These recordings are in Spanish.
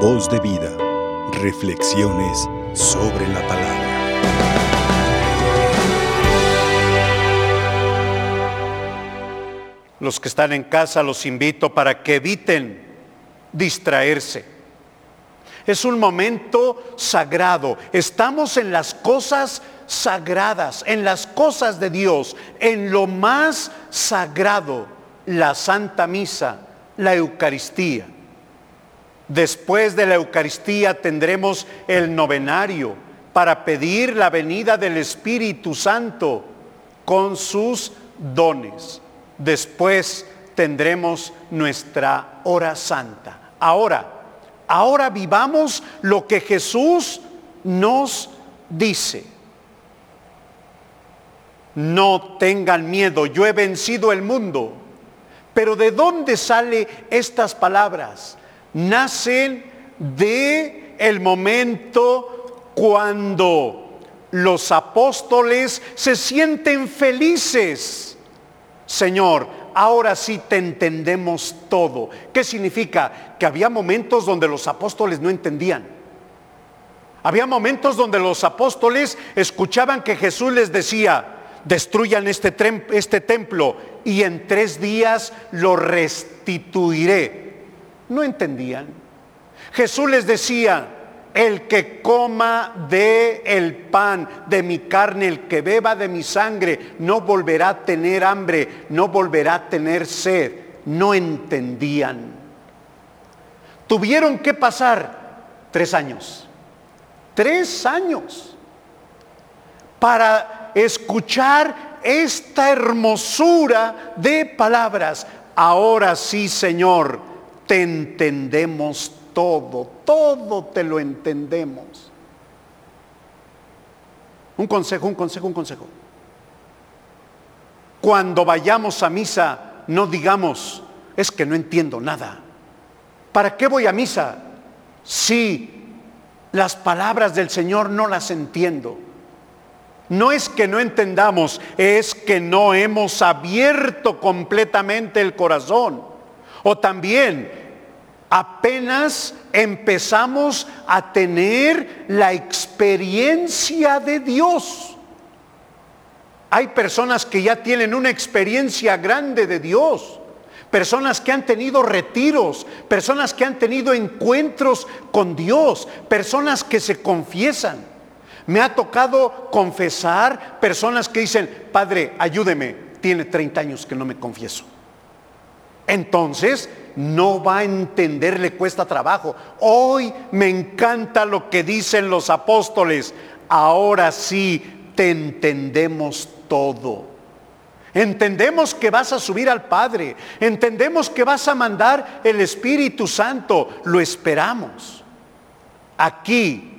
Voz de vida. Reflexiones sobre la palabra. Los que están en casa los invito para que eviten distraerse. Es un momento sagrado. Estamos en las cosas sagradas, en las cosas de Dios, en lo más sagrado, la Santa Misa, la Eucaristía. Después de la Eucaristía tendremos el novenario para pedir la venida del Espíritu Santo con sus dones. Después tendremos nuestra hora santa. Ahora, ahora vivamos lo que Jesús nos dice. No tengan miedo, yo he vencido el mundo. Pero ¿de dónde salen estas palabras? Nacen de el momento cuando los apóstoles se sienten felices. Señor, ahora sí te entendemos todo. ¿Qué significa? Que había momentos donde los apóstoles no entendían. Había momentos donde los apóstoles escuchaban que Jesús les decía, destruyan este, este templo y en tres días lo restituiré. No entendían. Jesús les decía, el que coma de el pan de mi carne, el que beba de mi sangre, no volverá a tener hambre, no volverá a tener sed. No entendían. Tuvieron que pasar tres años. Tres años para escuchar esta hermosura de palabras. Ahora sí, Señor, te entendemos todo, todo te lo entendemos. Un consejo, un consejo, un consejo. Cuando vayamos a misa, no digamos, es que no entiendo nada. ¿Para qué voy a misa? Si las palabras del Señor no las entiendo. No es que no entendamos, es que no hemos abierto completamente el corazón. O también apenas empezamos a tener la experiencia de Dios. Hay personas que ya tienen una experiencia grande de Dios. Personas que han tenido retiros, personas que han tenido encuentros con Dios, personas que se confiesan. Me ha tocado confesar personas que dicen, Padre, ayúdeme, tiene 30 años que no me confieso. Entonces, no va a entender, le cuesta trabajo. Hoy me encanta lo que dicen los apóstoles. Ahora sí te entendemos todo. Entendemos que vas a subir al Padre. Entendemos que vas a mandar el Espíritu Santo. Lo esperamos. Aquí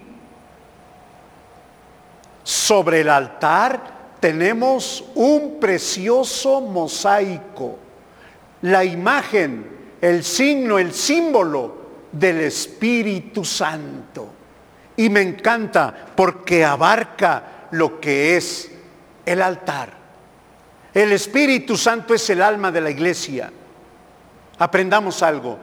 sobre el altar tenemos un precioso mosaico, la imagen, el signo, el símbolo del Espíritu Santo. Y me encanta porque abarca lo que es el altar. El Espíritu Santo es el alma de la iglesia. Aprendamos algo.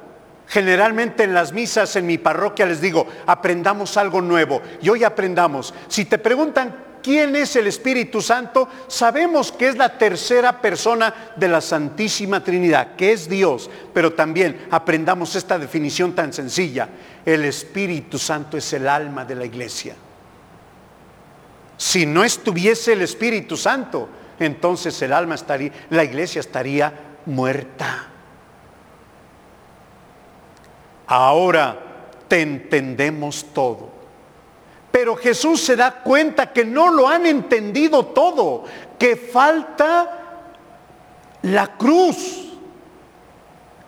Generalmente en las misas en mi parroquia les digo, aprendamos algo nuevo. Y hoy aprendamos. Si te preguntan quién es el Espíritu Santo, sabemos que es la tercera persona de la Santísima Trinidad, que es Dios. Pero también aprendamos esta definición tan sencilla. El Espíritu Santo es el alma de la iglesia. Si no estuviese el Espíritu Santo, entonces el alma estaría, la iglesia estaría muerta. Ahora te entendemos todo. Pero Jesús se da cuenta que no lo han entendido todo, que falta la cruz,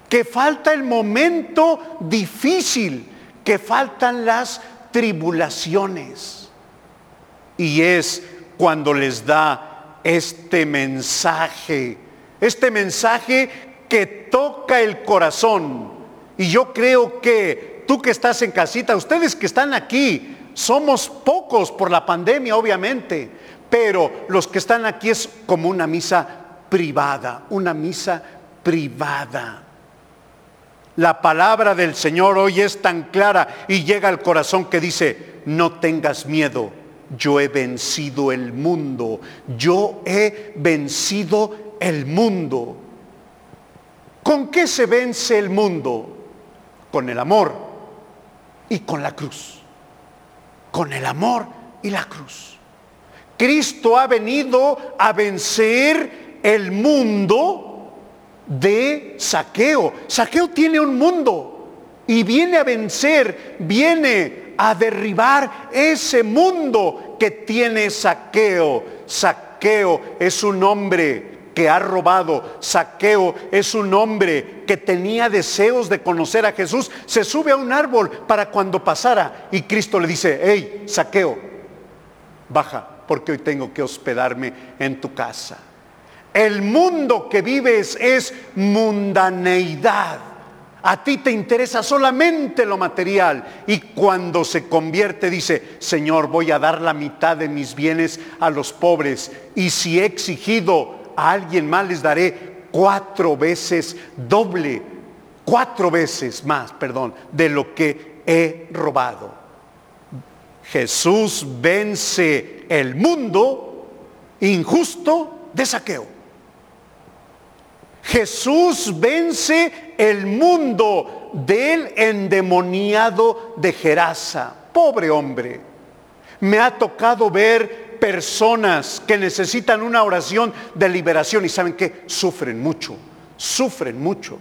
que falta el momento difícil, que faltan las tribulaciones. Y es cuando les da este mensaje, este mensaje que toca el corazón y yo creo que tú que estás en casita, ustedes que están aquí, somos pocos por la pandemia, obviamente, pero los que están aquí es como una misa privada, una misa privada. La palabra del Señor hoy es tan clara y llega al corazón que dice, no tengas miedo, yo he vencido el mundo, yo he vencido el mundo. ¿Con qué se vence el mundo? Con el amor y con la cruz. Con el amor y la cruz. Cristo ha venido a vencer el mundo de saqueo. Saqueo tiene un mundo y viene a vencer, viene a derribar ese mundo que tiene saqueo. Saqueo es un hombre que ha robado. Saqueo es un hombre que tenía deseos de conocer a Jesús. Se sube a un árbol para cuando pasara y Cristo le dice, hey, Saqueo, baja porque hoy tengo que hospedarme en tu casa. El mundo que vives es mundaneidad. A ti te interesa solamente lo material. Y cuando se convierte dice, Señor, voy a dar la mitad de mis bienes a los pobres. Y si he exigido a alguien más, les daré cuatro veces doble, cuatro veces más, perdón, de lo que he robado. Jesús vence el mundo injusto de saqueo. Jesús vence el mundo del endemoniado de Gerasa. Pobre hombre. Me ha tocado ver personas que necesitan una oración de liberación y saben que sufren mucho, sufren mucho.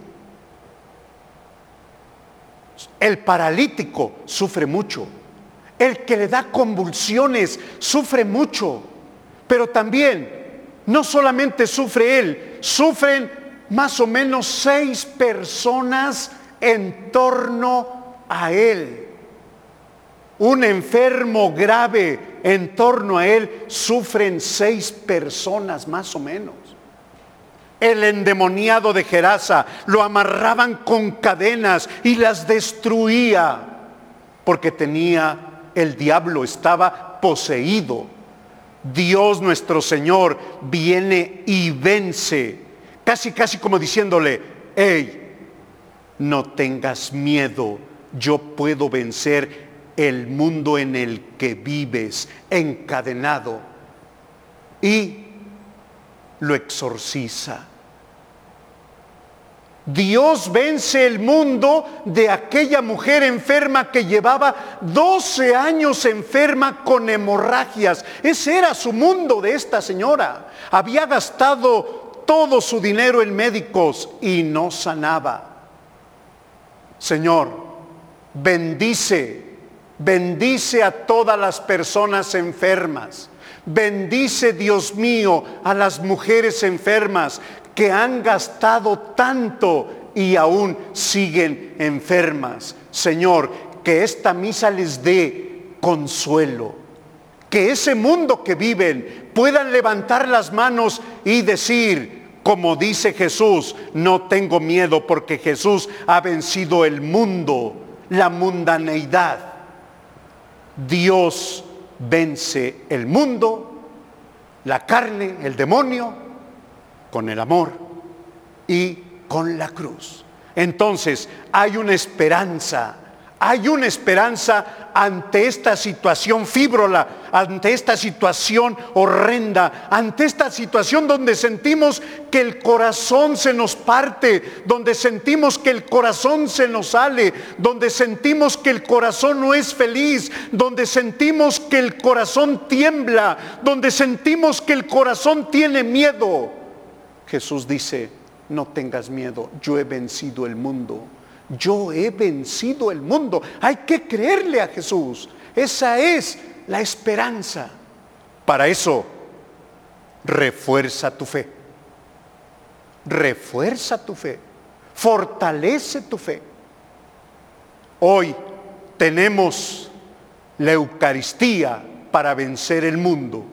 El paralítico sufre mucho. El que le da convulsiones sufre mucho. Pero también, no solamente sufre él, sufren más o menos seis personas en torno a él. Un enfermo grave en torno a él sufren seis personas más o menos. El endemoniado de Gerasa lo amarraban con cadenas y las destruía porque tenía el diablo, estaba poseído. Dios nuestro Señor viene y vence Casi, casi como diciéndole, hey, no tengas miedo, yo puedo vencer el mundo en el que vives, encadenado. Y lo exorciza. Dios vence el mundo de aquella mujer enferma que llevaba 12 años enferma con hemorragias. Ese era su mundo de esta señora. Había gastado todo su dinero en médicos y no sanaba. Señor, bendice, bendice a todas las personas enfermas. Bendice, Dios mío, a las mujeres enfermas que han gastado tanto y aún siguen enfermas. Señor, que esta misa les dé consuelo. Que ese mundo que viven puedan levantar las manos y decir, como dice Jesús, no tengo miedo porque Jesús ha vencido el mundo, la mundaneidad. Dios vence el mundo, la carne, el demonio, con el amor y con la cruz. Entonces hay una esperanza hay una esperanza ante esta situación fíbrola, ante esta situación horrenda, ante esta situación donde sentimos que el corazón se nos parte, donde sentimos que el corazón se nos sale, donde sentimos que el corazón no es feliz, donde sentimos que el corazón tiembla, donde sentimos que el corazón tiene miedo. Jesús dice, no tengas miedo, yo he vencido el mundo yo he vencido el mundo. Hay que creerle a Jesús. Esa es la esperanza. Para eso, refuerza tu fe. Refuerza tu fe. Fortalece tu fe. Hoy tenemos la Eucaristía para vencer el mundo.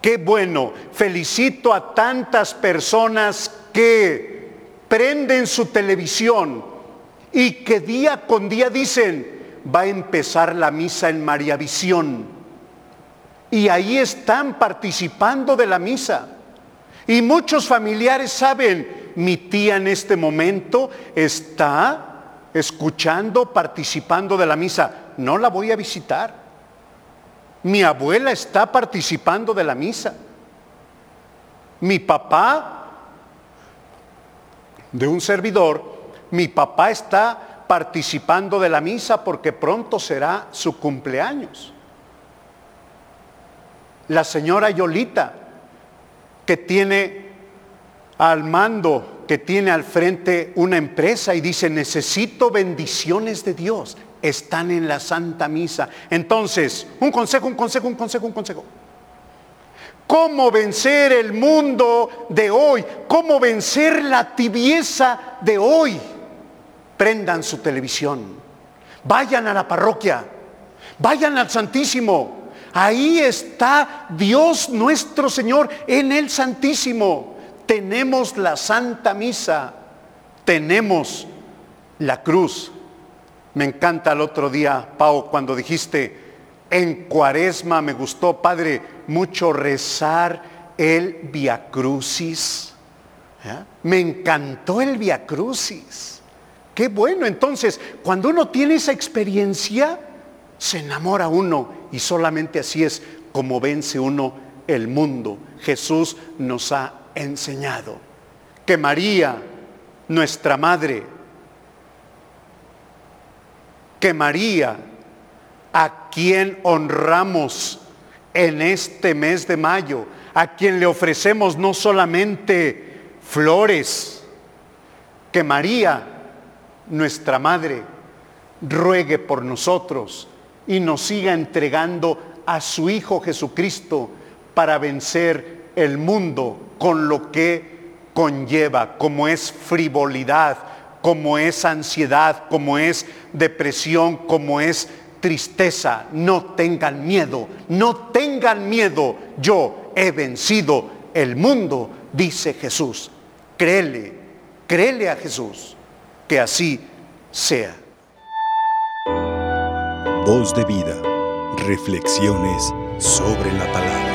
Qué bueno. Felicito a tantas personas que prenden su televisión y que día con día dicen, va a empezar la misa en María Visión. Y ahí están participando de la misa. Y muchos familiares saben mi tía en este momento está escuchando, participando de la misa. No la voy a visitar. Mi abuela está participando de la misa. Mi papá, de un servidor, mi papá está participando de la misa porque pronto será su cumpleaños. La señora Yolita, que tiene al mando, que tiene al frente una empresa y dice, necesito bendiciones de Dios están en la Santa Misa. Entonces, un consejo, un consejo, un consejo, un consejo. ¿Cómo vencer el mundo de hoy? ¿Cómo vencer la tibieza de hoy? Prendan su televisión, vayan a la parroquia, vayan al Santísimo. Ahí está Dios nuestro Señor en el Santísimo. Tenemos la Santa Misa, tenemos la cruz me encanta el otro día, Pau, cuando dijiste, en cuaresma me gustó, Padre, mucho rezar el Via Crucis. Me encantó el Via Crucis. Qué bueno, entonces, cuando uno tiene esa experiencia, se enamora uno y solamente así es como vence uno el mundo. Jesús nos ha enseñado que María, nuestra Madre, que María, a quien honramos en este mes de mayo, a quien le ofrecemos no solamente flores, que María, nuestra Madre, ruegue por nosotros y nos siga entregando a su Hijo Jesucristo para vencer el mundo con lo que conlleva, como es frivolidad, como es ansiedad, como es depresión, como es tristeza. No tengan miedo, no tengan miedo. Yo he vencido el mundo, dice Jesús. Créele, créele a Jesús, que así sea. Voz de vida, reflexiones sobre la palabra.